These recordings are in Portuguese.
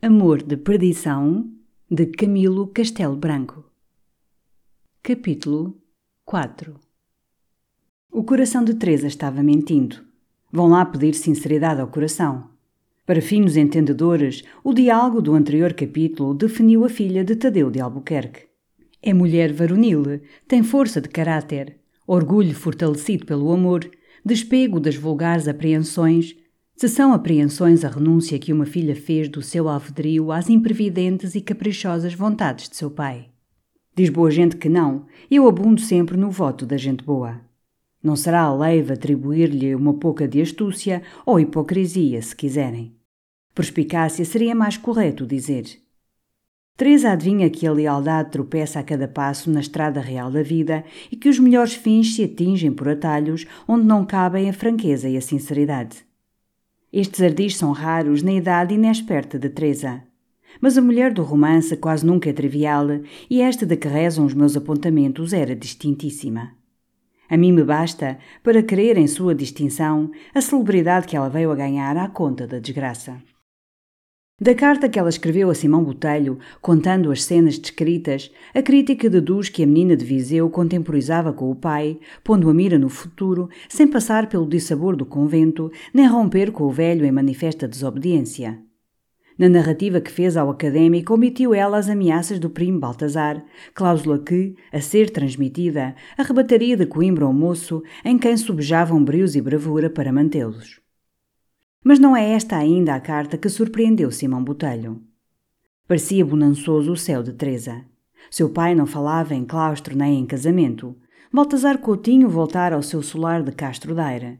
Amor de Perdição de Camilo Castelo Branco. Capítulo 4 O coração de Teresa estava mentindo. Vão lá pedir sinceridade ao coração. Para finos entendedores, o diálogo do anterior capítulo definiu a filha de Tadeu de Albuquerque. É mulher varonil, tem força de caráter, orgulho fortalecido pelo amor, despego das vulgares apreensões, se são apreensões a renúncia que uma filha fez do seu alvedrio às imprevidentes e caprichosas vontades de seu pai. Diz boa gente que não, eu abundo sempre no voto da gente boa. Não será a leiva atribuir-lhe uma pouca de astúcia ou hipocrisia, se quiserem. Perspicácia seria mais correto dizer. Teresa adivinha que a lealdade tropeça a cada passo na estrada real da vida e que os melhores fins se atingem por atalhos onde não cabem a franqueza e a sinceridade. Estes ardis são raros na idade inexperta de Teresa. Mas a mulher do romance quase nunca é trivial e esta de que rezam os meus apontamentos era distintíssima. A mim me basta, para crer em sua distinção, a celebridade que ela veio a ganhar à conta da desgraça. Da carta que ela escreveu a Simão Botelho, contando as cenas descritas, a crítica deduz que a menina de Viseu contemporizava com o pai, pondo a mira no futuro, sem passar pelo dissabor do convento, nem romper com o velho em manifesta desobediência. Na narrativa que fez ao académico, omitiu ela as ameaças do primo Baltazar, cláusula que, a ser transmitida, arrebataria de Coimbra ao moço, em quem subjavam brios e bravura para mantê-los. Mas não é esta ainda a carta que surpreendeu Simão Botelho. Parecia bonançoso o céu de Teresa. Seu pai não falava em claustro nem em casamento. Baltazar Coutinho voltara ao seu solar de Castro Daire.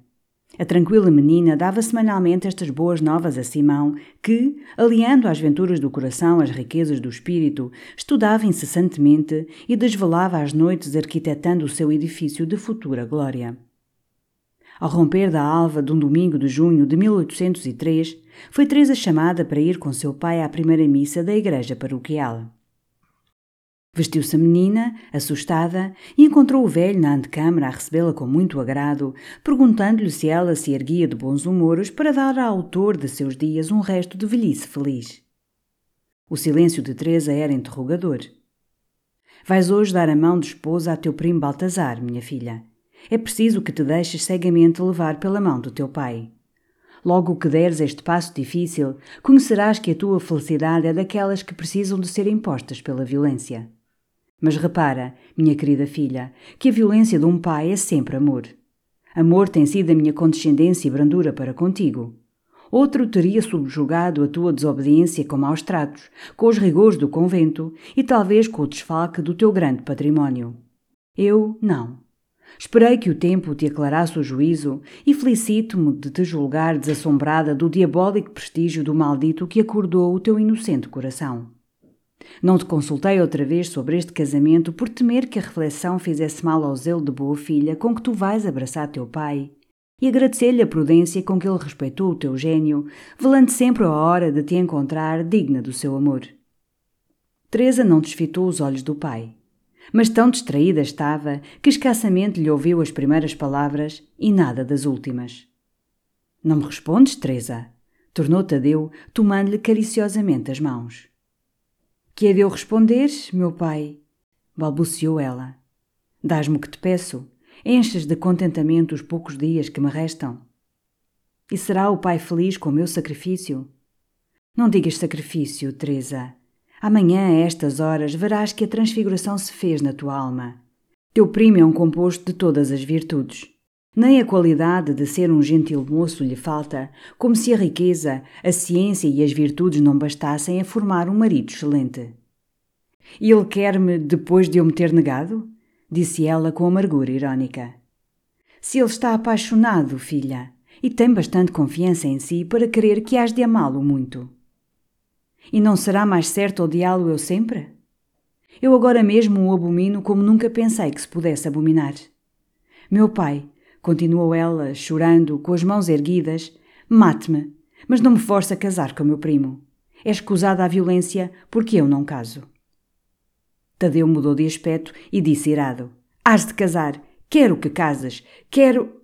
A tranquila menina dava semanalmente estas boas novas a Simão, que, aliando às venturas do coração às riquezas do espírito, estudava incessantemente e desvelava às noites arquitetando o seu edifício de futura glória. Ao romper da alva de um domingo de junho de 1803, foi Teresa chamada para ir com seu pai à primeira missa da igreja paroquial. Vestiu-se a menina, assustada, e encontrou o velho na antecâmara a recebê-la com muito agrado, perguntando-lhe se ela se erguia de bons humores para dar ao autor de seus dias um resto de velhice feliz. O silêncio de Teresa era interrogador. Vais hoje dar a mão de esposa a teu primo Baltazar, minha filha, é preciso que te deixes cegamente levar pela mão do teu pai. Logo que deres este passo difícil, conhecerás que a tua felicidade é daquelas que precisam de ser impostas pela violência. Mas repara, minha querida filha, que a violência de um pai é sempre amor. Amor tem sido a minha condescendência e brandura para contigo. Outro teria subjugado a tua desobediência com maus tratos, com os rigores do convento e talvez com o desfalque do teu grande património. Eu, não. Esperei que o tempo te aclarasse o juízo e felicito-me de te julgar desassombrada do diabólico prestígio do maldito que acordou o teu inocente coração. Não te consultei outra vez sobre este casamento por temer que a reflexão fizesse mal ao zelo de boa filha com que tu vais abraçar teu pai e agradecer-lhe a prudência com que ele respeitou o teu gênio, velando sempre a hora de te encontrar digna do seu amor. Teresa não desfitou os olhos do pai mas tão distraída estava que escassamente lhe ouviu as primeiras palavras e nada das últimas. Não me respondes, Teresa? tornou Tadeu, tomando-lhe cariciosamente as mãos. Que é de eu responder, meu pai? balbuciou ela. Dás-me o que te peço, enches de contentamento os poucos dias que me restam. E será o pai feliz com o meu sacrifício? Não digas sacrifício, Teresa. Amanhã, a estas horas, verás que a transfiguração se fez na tua alma. Teu primo é um composto de todas as virtudes. Nem a qualidade de ser um gentil moço lhe falta, como se a riqueza, a ciência e as virtudes não bastassem a formar um marido excelente. Ele quer-me depois de eu me ter negado? Disse ela com amargura irónica. Se ele está apaixonado, filha, e tem bastante confiança em si para querer que hás de amá-lo muito. E não será mais certo odiá-lo eu sempre? Eu agora mesmo o abomino como nunca pensei que se pudesse abominar. Meu pai, continuou ela, chorando, com as mãos erguidas, mate-me, mas não me force a casar com meu primo. É escusada a violência porque eu não caso. Tadeu mudou de aspecto e disse irado: Hás de casar, quero que cases, quero.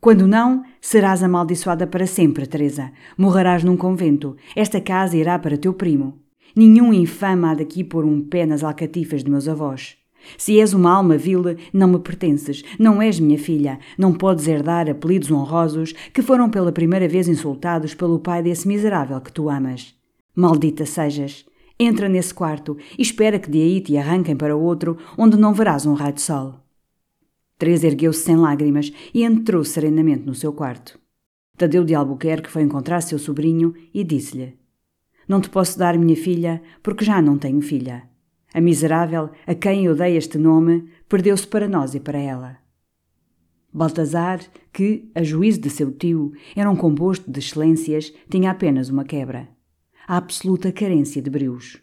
Quando não, serás amaldiçoada para sempre, Teresa. Morrerás num convento. Esta casa irá para teu primo. Nenhum infame há daqui pôr um pé nas alcatifas de meus avós. Se és uma alma vil, não me pertences, não és minha filha, não podes herdar apelidos honrosos que foram pela primeira vez insultados pelo pai desse miserável que tu amas. Maldita sejas! Entra nesse quarto e espera que de aí te arranquem para outro, onde não verás um raio de sol. Teresa ergueu-se sem lágrimas e entrou serenamente no seu quarto. Tadeu de Albuquerque foi encontrar seu sobrinho e disse-lhe: Não te posso dar minha filha, porque já não tenho filha. A miserável, a quem eu dei este nome, perdeu-se para nós e para ela. Baltazar, que, a juízo de seu tio, era um composto de excelências, tinha apenas uma quebra. A absoluta carência de brios.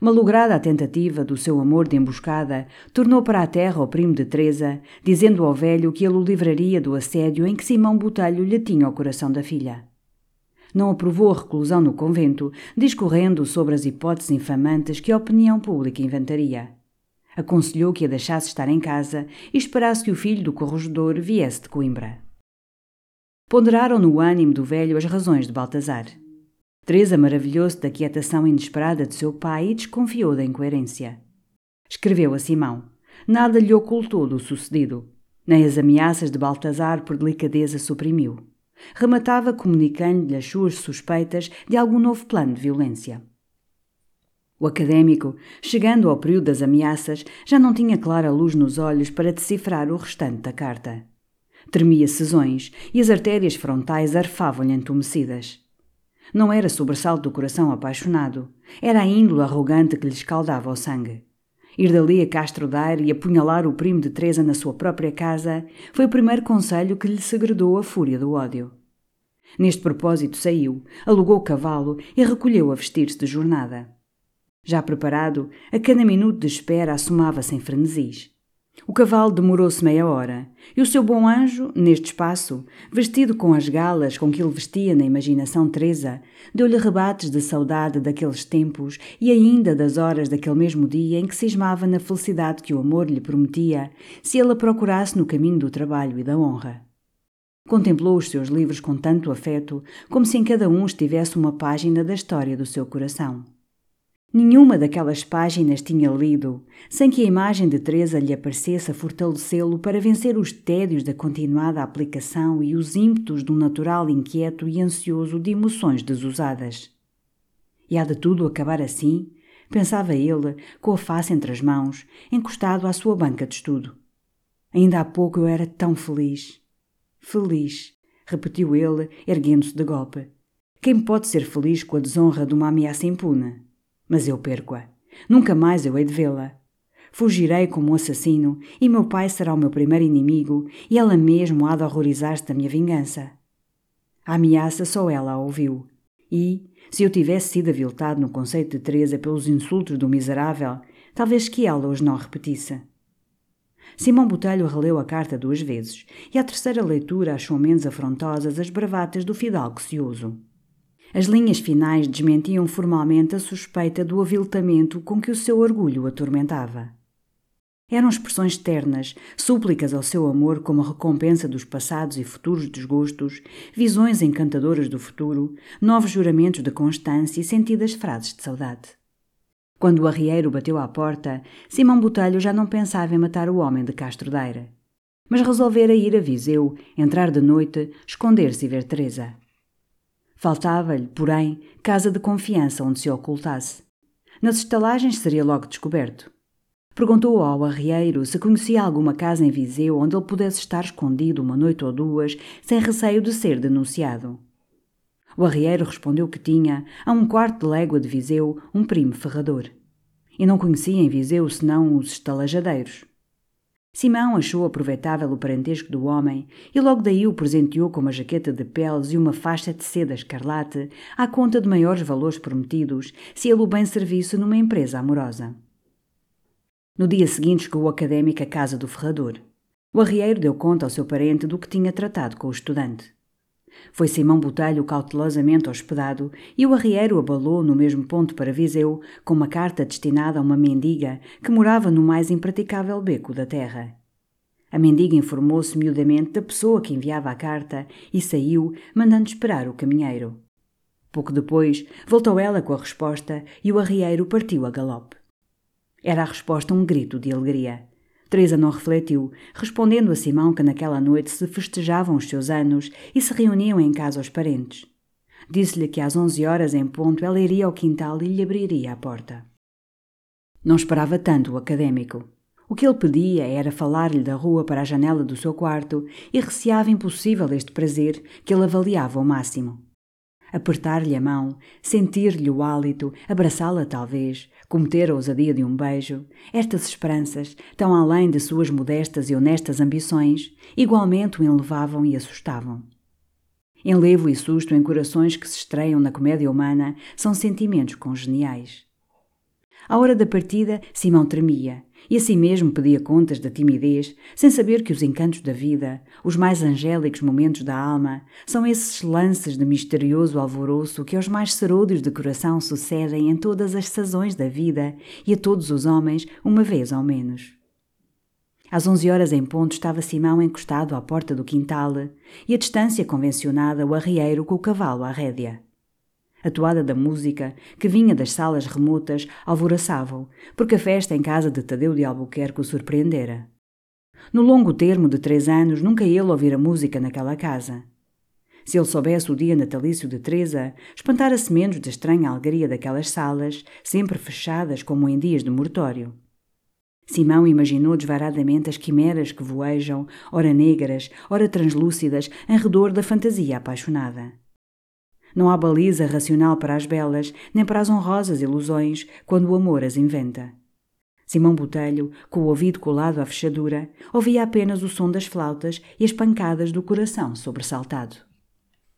Malograda a tentativa do seu amor de emboscada, tornou para a terra o primo de Teresa, dizendo ao velho que ele o livraria do assédio em que Simão Botelho lhe tinha o coração da filha não aprovou a reclusão no convento, discorrendo sobre as hipóteses infamantes que a opinião pública inventaria. Aconselhou que a deixasse estar em casa e esperasse que o filho do corregedor viesse de Coimbra. Ponderaram no ânimo do velho as razões de Baltazar. Teresa maravilhou-se da quietação inesperada de seu pai e desconfiou da incoerência. Escreveu a Simão. Nada lhe ocultou do sucedido. Nem as ameaças de Baltazar por delicadeza suprimiu. Rematava comunicando-lhe as suas suspeitas de algum novo plano de violência. O académico, chegando ao período das ameaças, já não tinha clara luz nos olhos para decifrar o restante da carta. Tremia sesões e as artérias frontais arfavam-lhe entumecidas. Não era sobressalto do coração apaixonado, era a índole arrogante que lhe escaldava o sangue. Ir dali a Castro Daire e apunhalar o primo de Teresa na sua própria casa foi o primeiro conselho que lhe segredou a fúria do ódio. Neste propósito saiu, alugou o cavalo e recolheu a vestir-se de jornada. Já preparado, a cada minuto de espera assomava-se em frenesis. O cavalo demorou-se meia hora, e o seu bom anjo, neste espaço, vestido com as galas com que ele vestia na imaginação Teresa, deu-lhe rebates de saudade daqueles tempos e ainda das horas daquele mesmo dia em que cismava na felicidade que o amor lhe prometia se ele a procurasse no caminho do trabalho e da honra. Contemplou os seus livros com tanto afeto, como se em cada um estivesse uma página da história do seu coração. Nenhuma daquelas páginas tinha lido, sem que a imagem de Teresa lhe aparecesse a fortalecê-lo para vencer os tédios da continuada aplicação e os ímpetos de um natural inquieto e ansioso de emoções desusadas. E há de tudo acabar assim, pensava ele, com a face entre as mãos, encostado à sua banca de estudo. Ainda há pouco eu era tão feliz. Feliz, repetiu ele, erguendo-se de golpe. Quem pode ser feliz com a desonra de uma ameaça impune? Mas eu perco-a. Nunca mais eu hei de vê-la. Fugirei como um assassino, e meu pai será o meu primeiro inimigo, e ela mesmo há de horrorizar-se da minha vingança. A ameaça só ela a ouviu. E, se eu tivesse sido aviltado no conceito de Teresa pelos insultos do miserável, talvez que ela os não repetisse. Simão Botelho releu a carta duas vezes, e à terceira leitura achou menos afrontosas as bravatas do fidalgo cioso. As linhas finais desmentiam formalmente a suspeita do aviltamento com que o seu orgulho atormentava. Eram expressões ternas, súplicas ao seu amor como recompensa dos passados e futuros desgostos, visões encantadoras do futuro, novos juramentos de constância e sentidas frases de saudade. Quando o arrieiro bateu à porta, Simão Botelho já não pensava em matar o homem de Castro Daire. Mas resolvera ir a Viseu, entrar de noite, esconder-se e ver Teresa. Faltava-lhe, porém, casa de confiança onde se ocultasse. Nas estalagens seria logo descoberto. Perguntou ao arrieiro se conhecia alguma casa em Viseu onde ele pudesse estar escondido uma noite ou duas, sem receio de ser denunciado. O arrieiro respondeu que tinha, a um quarto de légua de Viseu, um primo ferrador. E não conhecia em Viseu senão os estalajadeiros. Simão achou aproveitável o parentesco do homem e logo daí o presenteou com uma jaqueta de peles e uma faixa de seda escarlate à conta de maiores valores prometidos se ele o bem servisse numa empresa amorosa. No dia seguinte chegou o académico à casa do ferrador. O arrieiro deu conta ao seu parente do que tinha tratado com o estudante. Foi Simão Botelho cautelosamente hospedado e o arrieiro abalou no mesmo ponto para Viseu com uma carta destinada a uma mendiga que morava no mais impraticável beco da terra. A mendiga informou-se miudamente da pessoa que enviava a carta e saiu, mandando esperar o caminheiro. Pouco depois, voltou ela com a resposta e o arrieiro partiu a galope. Era a resposta um grito de alegria. Teresa não refletiu, respondendo a Simão que naquela noite se festejavam os seus anos e se reuniam em casa os parentes. Disse-lhe que às onze horas em ponto ela iria ao quintal e lhe abriria a porta. Não esperava tanto o académico. O que ele pedia era falar-lhe da rua para a janela do seu quarto e receava impossível este prazer que ele avaliava ao máximo. Apertar-lhe a mão, sentir-lhe o hálito, abraçá-la talvez, cometer a ousadia de um beijo, estas esperanças, tão além de suas modestas e honestas ambições, igualmente o enlevavam e assustavam. Enlevo e susto em corações que se estreiam na comédia humana são sentimentos congeniais. À hora da partida, Simão tremia e assim mesmo pedia contas da timidez, sem saber que os encantos da vida, os mais angélicos momentos da alma, são esses lances de misterioso alvoroço que aos mais serôdios de coração sucedem em todas as sazões da vida e a todos os homens, uma vez ao menos. Às onze horas em ponto estava Simão encostado à porta do quintal e a distância convencionada o arrieiro com o cavalo à rédea. A toada da música, que vinha das salas remotas, alvoraçava-o, porque a festa em casa de Tadeu de Albuquerque o surpreendera. No longo termo de três anos, nunca ele ouvira música naquela casa. Se ele soubesse o dia natalício de Teresa, espantara-se menos da estranha alegria daquelas salas, sempre fechadas como em dias de mortório. Simão imaginou desvaradamente as quimeras que voejam, ora negras, ora translúcidas, em redor da fantasia apaixonada. Não há baliza racional para as belas, nem para as honrosas ilusões, quando o amor as inventa. Simão Botelho, com o ouvido colado à fechadura, ouvia apenas o som das flautas e as pancadas do coração sobressaltado.